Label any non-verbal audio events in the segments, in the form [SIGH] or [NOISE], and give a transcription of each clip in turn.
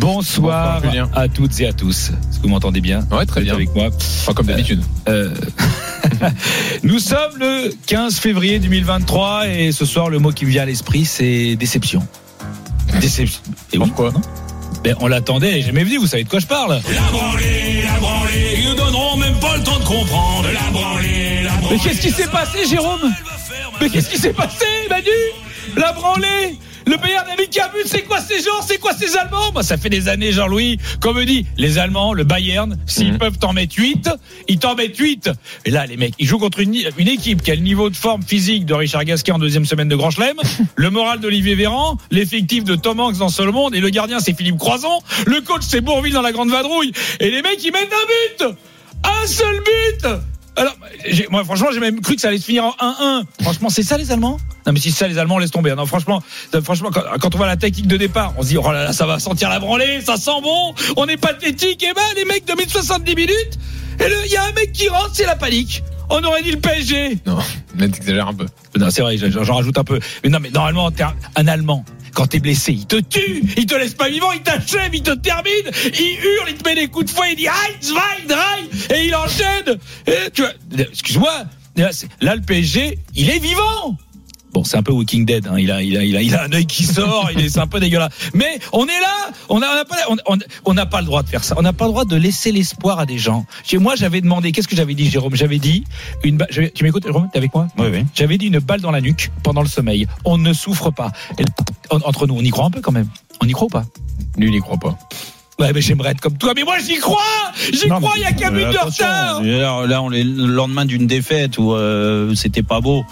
Bonsoir, Bonsoir, Julien. à toutes et à tous. Est-ce que vous m'entendez bien Ouais, très Vous êtes bien. avec moi. Enfin, comme d'habitude. Euh, [LAUGHS] Nous sommes le 15 février 2023 et ce soir, le mot qui me vient à l'esprit, c'est déception. Déception. Et oui, Pourquoi non ben, On l'attendait et jamais venu, vous savez de quoi je parle. La branlée, la branlée, ils nous donneront même pas le temps de comprendre. La branlée, la branlée. Mais qu'est-ce qui s'est passé, Jérôme Mais qu'est-ce qui s'est passé, Manu? La branlée le Bayern a but, c'est quoi ces gens C'est quoi ces Allemands? Moi, ça fait des années, Jean-Louis, qu'on me dit, les Allemands, le Bayern, s'ils Mhm. peuvent t'en mettre 8, ils t'en mettent 8. Et là, les mecs, ils jouent contre une, une équipe qui a le niveau de forme physique de Richard Gasquet en deuxième semaine de Grand Chelem, le moral d'Olivier Véran, l'effectif de Tom Hanks dans Seul Monde, et le gardien, c'est Philippe Croison, le coach, c'est Bourville dans la Grande Vadrouille, et les mecs, ils mettent un but Un seul but alors, moi, franchement, j'ai même cru que ça allait se finir en 1-1. Franchement, c'est ça les Allemands? Non, mais si c'est ça les Allemands, laisse tomber. Non, franchement, franchement, quand, quand on voit la technique de départ, on se dit, oh là là, ça va sentir la branlée, ça sent bon, on est pathétique. Et ben, les mecs de 1070 minutes, et il y a un mec qui rentre, c'est la panique. On aurait dit le PSG. Non, [LAUGHS] mais t'exagères un peu. Non, c'est vrai, j'en rajoute un peu. Mais non, mais normalement, un Allemand. Quand t'es blessé, il te tue, il te laisse pas vivant, il t'achève, il te termine, il hurle, il te met des coups de fouet, il dit aïe, zwei, drei, et il enchaîne. Excuse-moi, là, le PSG, il est vivant. Bon, c'est un peu Walking Dead. Hein. Il a, il a, il a, il a un œil qui sort. il est, c'est un peu dégueulasse. Mais on est là. On a, on n'a pas, on, on- on n'a pas le droit de faire ça. On n'a pas le droit de laisser l'espoir à des gens. Chez moi, j'avais demandé. Qu'est-ce que j'avais dit, Jérôme? J'avais dit une. ba- Tu m'écoutes, Jérôme? T'es avec moi? Oui, oui. J'avais dit une balle dans la nuque pendant le sommeil. On ne souffre pas. Et entre nous, on y croit un peu quand même. On y croit ou pas? Lui, il y croit pas. Ouais, mais j'aimerais être comme toi. Mais moi, j'y crois. J'y crois. Il y a qu'un mais but de retard. Là, là, on est le lendemain d'une défaite où euh, c'était pas beau.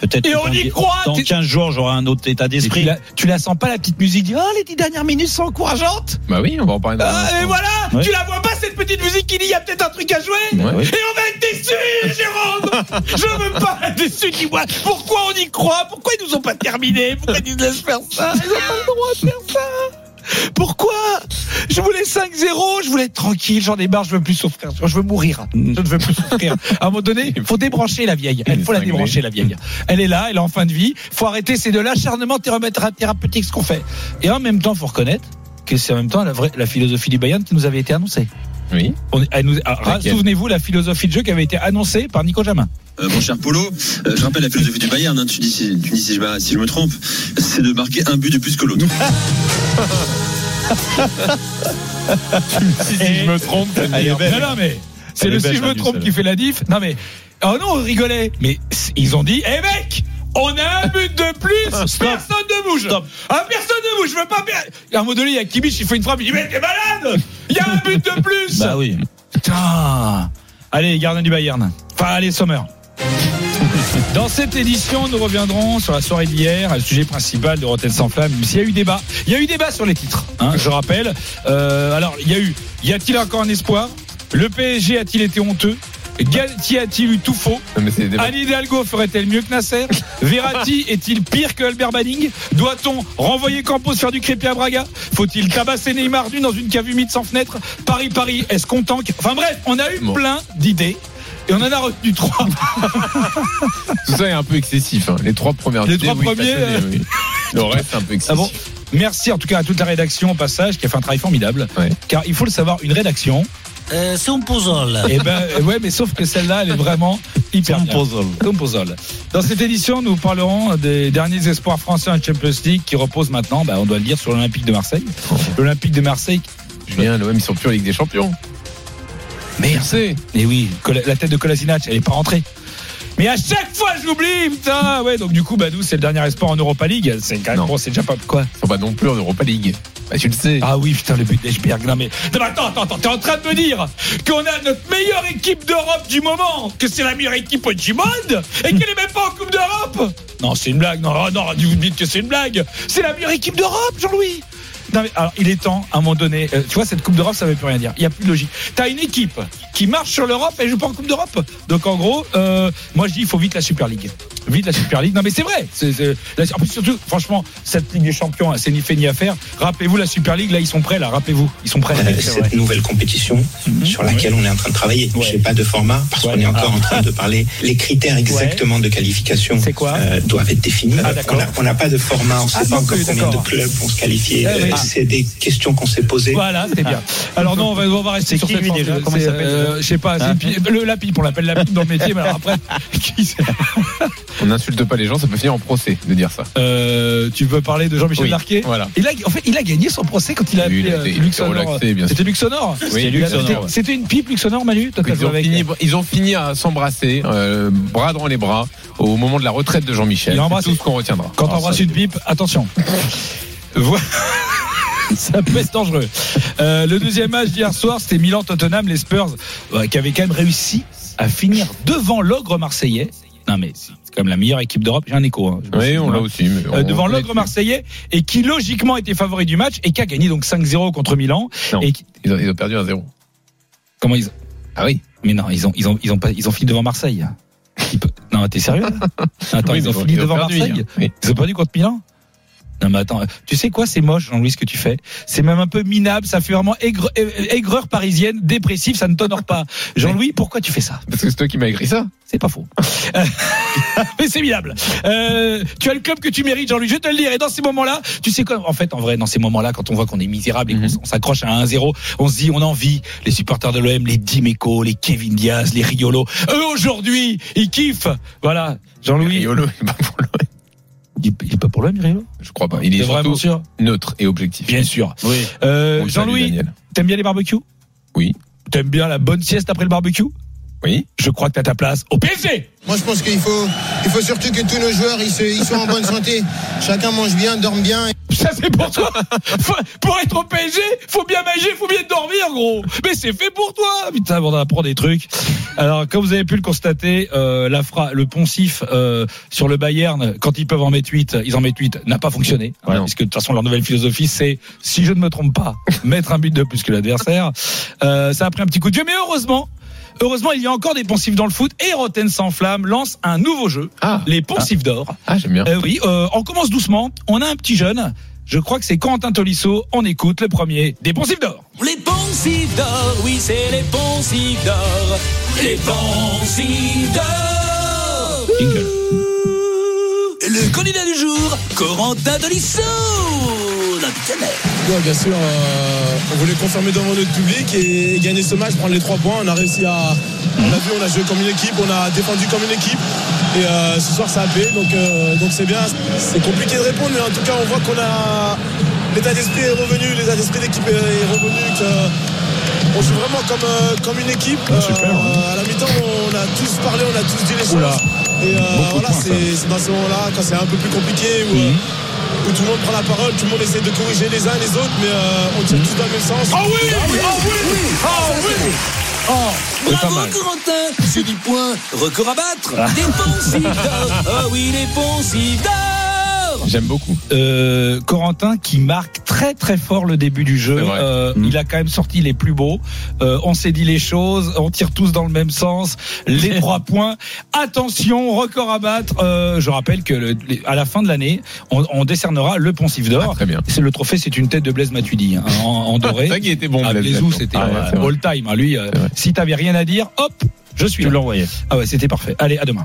Peut-être Et on dans, y croit, dans t'es- 15 jours, j'aurai un autre état Tu d'esprit. la, tu la sens pas la petite musique dit, Oh, les dix dernières minutes sont encourageantes. Bah oui, on va en parler Ah, instant. et voilà. Tu la vois pas cette petite musique qui dit il y a peut-être un truc à jouer. Oui. Et on va être déçus, Jérôme Je veux pas être déçu, dis-moi Pourquoi on y croit? Pourquoi ils nous ont pas terminé Pourquoi ils nous laissent faire ça? Ils ont pas le droit de faire ça pourquoi Je voulais 5-0, je voulais être tranquille, j'en ai marre, je veux plus souffrir, je veux mourir. Je ne veux plus souffrir. À un moment donné, il [LAUGHS] faut débrancher la vieille. Il faut la débrancher, la vieille. Elle est là, elle est en fin de vie. faut arrêter, c'est de l'acharnement théra- thérapeutique ce qu'on fait. Et en même temps, faut reconnaître que c'est en même temps la, vraie, la philosophie du Bayern qui nous avait été annoncée. Oui. Ah, Souvenez-vous la philosophie de jeu qui avait été annoncée par Nico Jamin. Euh, mon cher Polo, euh, je rappelle la philosophie du Bayern, hein, tu dis, si, tu dis si, je, me- si je me trompe, c'est de marquer un but de plus que l'autre. [LAUGHS] [LAUGHS] Si, je me trompe. Non, non, mais c'est le si je me trompe qui fait la diff. Non, mais. Oh non, on rigolait. Mais ils ont dit, hé mec, on a un but de plus, [LAUGHS] personne ne bouge. Ah, personne ne bouge, je veux pas perdre. À un moment donné, il y a Kimmich, il fait une frappe, il dit, mais t'es malade Il y a un but de plus Bah oui. Putain Allez, gardien du Bayern. Enfin, allez, Sommer. Dans cette édition, nous reviendrons sur la soirée d'hier, le sujet principal de Rotten sans flamme. S'il y a eu débat, il y a eu débat sur les titres. hein, je rappelle. Euh, alors, il y a eu. Y a-t-il encore un espoir? Le PSG a-t-il été honteux? Galtier a-t-il eu tout faux? Anne Hidalgo ferait-elle mieux que Nasser? Verratti [LAUGHS] est-il pire que Albert Banning? Doit-on renvoyer Campos faire du crépi à Braga? Faut-il tabasser Neymar nu dans une cave humide sans fenêtre? Paris-Paris, est-ce qu'on tanque Enfin bref, on a eu Bon. plein d'idées. Et on en a retenu trois. [LAUGHS] Tout ça est un peu excessif. hein. Les trois premières Les trois oui, premiers, oui. Le reste, un peu excessif. Ah bon Merci en tout cas à toute la rédaction au passage qui a fait un travail formidable. Ouais. Car il faut le savoir, une rédaction. Euh, c'est un puzzle. Et ben ouais, mais sauf que celle-là, elle est vraiment C'est hyper un bien. puzzle. Comme puzzle. Dans cette édition, nous parlerons des derniers espoirs français en Champions League qui reposent maintenant, bah, on doit le dire, sur l'Olympique de Marseille. L'Olympique de Marseille. Julien, l'OM, ils sont plus en Ligue des Champions. Merde. Merci. Et oui, la tête de Kolasinac, elle est pas rentrée. Mais à chaque fois, j'oublie, putain. Ouais, donc du coup, bah, nous, c'est le dernier espoir en Europa League. C'est quand même bon, c'est déjà pas quoi. Sont pas non plus en Europa League. Bah, tu le sais. Ah oui, putain, le but d'Eschberg. Non mais, non, mais attends, attends, attends. T'es en train de me dire qu'on a notre meilleure équipe d'Europe du moment, que c'est la meilleure équipe du monde, et qu'elle est même pas en Coupe d'Europe? Non, c'est une blague. Non, non, vous me dites que c'est une blague. C'est la meilleure équipe d'Europe, Jean-Louis. Non, mais alors, il est temps, à un moment donné. euh, tu vois, cette Coupe d'Europe, ça veut plus rien dire. Il n'y a plus de logique. T'as une équipe qui marche sur l'Europe et joue pas en Coupe d'Europe. Donc, en gros, euh, moi, je dis, il faut vite la Super League. Vite la Super League. Non, mais c'est vrai. C'est, c'est- la- en plus, surtout, franchement, cette Ligue des Champions, c'est ni fait ni à faire. Rappelez-vous la Super League, là, ils sont prêts, là. Rappelez-vous. Ils sont prêts. Euh, cette nouvelle compétition sur laquelle on est en train de travailler. Je n'ai pas de format parce Ouais. qu'on est encore Ah. en train de parler. [LAUGHS] Les critères exactement de qualification euh, doivent être définis. Ah, on n'a pas de format, on ne sait Ah, pas non encore combien d'accord. de clubs vont se qualifier. Ah, oui. C'est des questions qu'on s'est posées. Voilà, c'est bien. Alors non, on va, on va rester C'est sur cette déjà? Comment il C'est, s'appelle, euh, Je sais pas, c'est la pipe, on l'appelle la pipe dans le métier, mais alors après, [LAUGHS] qui c'est? On n'insulte pas les gens, ça peut finir en procès de dire ça. Euh, tu veux parler de Jean-Michel Oui, Larquet voilà. Il a, en fait, il a gagné son procès quand il a Oui, appelé euh, été Luxonor. C'était Luxonor Oui, C'était- une pipe Luxonor, Manu Toi, t'as Ils ont, avec fini, ils ont fini à s'embrasser, euh, bras dans les bras, au moment de la retraite de Jean-Michel. C'est tout ce qu'on retiendra. Quand Alors, t'embrasses ça- une pipe, attention. [LAUGHS] Voilà. [LAUGHS] Ça peut être dangereux. Euh, le deuxième match d'hier soir, c'était Milan-Tottenham, les Spurs, euh, qui avaient quand même réussi à finir devant l'ogre marseillais. Non mais c'est quand même la meilleure équipe d'Europe. J'ai un écho. hein. Oui, suis- on l'a aussi. mais Euh, devant l'ogre marseillais et qui logiquement était favori du match et qui a gagné donc 5-0 contre Milan. Non, Et qui- ils, ont, ils ont perdu un 0 comment ils Ah oui Mais non, ils ont ils ont ils ont pas ils ont fini devant Marseille. Non, t'es sérieux? [LAUGHS] Attends, Oui, ils ont fini ils devant perdu, Marseille? hein. Ils ont perdu contre Milan? Non mais attends, tu sais quoi, c'est moche Jean-Louis ce que tu fais? C'est même un peu minable, ça fait vraiment aigre- euh, aigreur parisienne, dépressif, ça ne t'honore pas. [LAUGHS] Jean-Louis, pourquoi tu fais ça? Parce que c'est toi qui m'as écrit ça. C'est pas faux. [LAUGHS] Mais c'est minable. Euh, tu as le club que tu mérites, Jean-Louis. Je vais te le dire. Et dans ces moments-là, tu sais quoi? En fait, en vrai, dans ces moments-là, quand on voit qu'on est misérable et qu'on Mhm. s'accroche à un 1-0, on se dit, on a envie. Les supporters de l'OM, les Dimeco, les Kevin Diaz, les Riolo. Eux aujourd'hui, ils kiffent. Voilà, Jean-Louis. Riolo, il est pas pour l'OM. Il, il est pas pour l'OM, Je crois pas. Il est vraiment sûr neutre et objectif. Bien sûr. Oui. Euh, salue, Jean-Louis, t'aimes bien les barbecues? Oui. T'aimes bien la bonne sieste après le barbecue? Oui. Je crois que t'as ta place au PSG. Moi, je pense qu'il faut, il faut surtout que tous nos joueurs ils, se- ils soient en bonne santé. Chacun mange bien, dorme bien. Ça c'est pour toi. Faut- pour être au PSG, faut bien manger, faut bien dormir, gros. Mais c'est fait pour toi. Putain, on apprend des trucs. Alors, comme vous avez pu le constater, euh, la fra- le poncif euh, sur le Bayern, quand ils peuvent en mettre 8, ils en mettent 8, n'a pas fonctionné. Voilà, Non. puisque de toute façon, leur nouvelle philosophie, c'est, si je ne me trompe pas, [LAUGHS] mettre un but de plus que l'adversaire. Euh, ça a pris un petit coup de vieux, mais heureusement. Heureusement, il y a encore des poncifs dans le foot et Rotten sans flamme lance un nouveau jeu, Ah. les poncifs d'or. Ah, j'aime bien. Euh, oui, euh, on commence doucement. On a un petit jeune. Je crois que c'est Quentin Tolisso. On écoute le premier des poncifs d'or. Les poncifs d'or, oui, c'est les poncifs d'or. Les poncifs d'or. Jingle. Le candidat du jour, Corentin Dolisso. Ouais, bien sûr, euh, on voulait confirmer devant notre public et gagner ce match, prendre les trois points. On a réussi à. On a vu, on a joué comme une équipe, on a défendu comme une équipe. Et euh, ce soir, ça a payé, donc euh, donc c'est bien. C'est compliqué de répondre, mais en tout cas, on voit qu'on a. L'état d'esprit est revenu, l'état d'esprit d'équipe est est revenu. Que, on joue vraiment comme, euh, comme une équipe. Euh, à la mi-temps, on a tous parlé, on a tous dit les choses. Oula. Et euh, Beaucoup de voilà, c'est dans ce moment-là, quand c'est un peu plus compliqué, où, euh, où tout le monde prend la parole, tout le monde essaie de corriger les uns les autres, mais euh, on tire tous dans le même sens. Ah oui Ah oui Ah oui Oh, pas Bravo mal. Corentin, c'est du point, record à battre. Poncifs d'or, oh oui, les poncifs d'or. J'aime beaucoup. euh, Corentin qui marque très très fort le début du jeu. Euh, Mm. Il a quand même sorti les plus beaux. Euh, on s'est dit les choses. On tire tous dans le même sens. Les [LAUGHS] trois points. Attention, record à battre. Euh, je rappelle que le- les- à la fin de l'année, on, on décernera le poncif d'or. Ah, très bien. C'est le trophée, c'est une tête de Blaise Matuidi hein, en, en doré. Vrai qu'il était bon, Ah, Blaise c'était Ah ouais, all time. hein. Lui, si t'avais rien à dire, hop, je suis là. l'envoyais. Ah ouais, c'était parfait. Allez, à demain.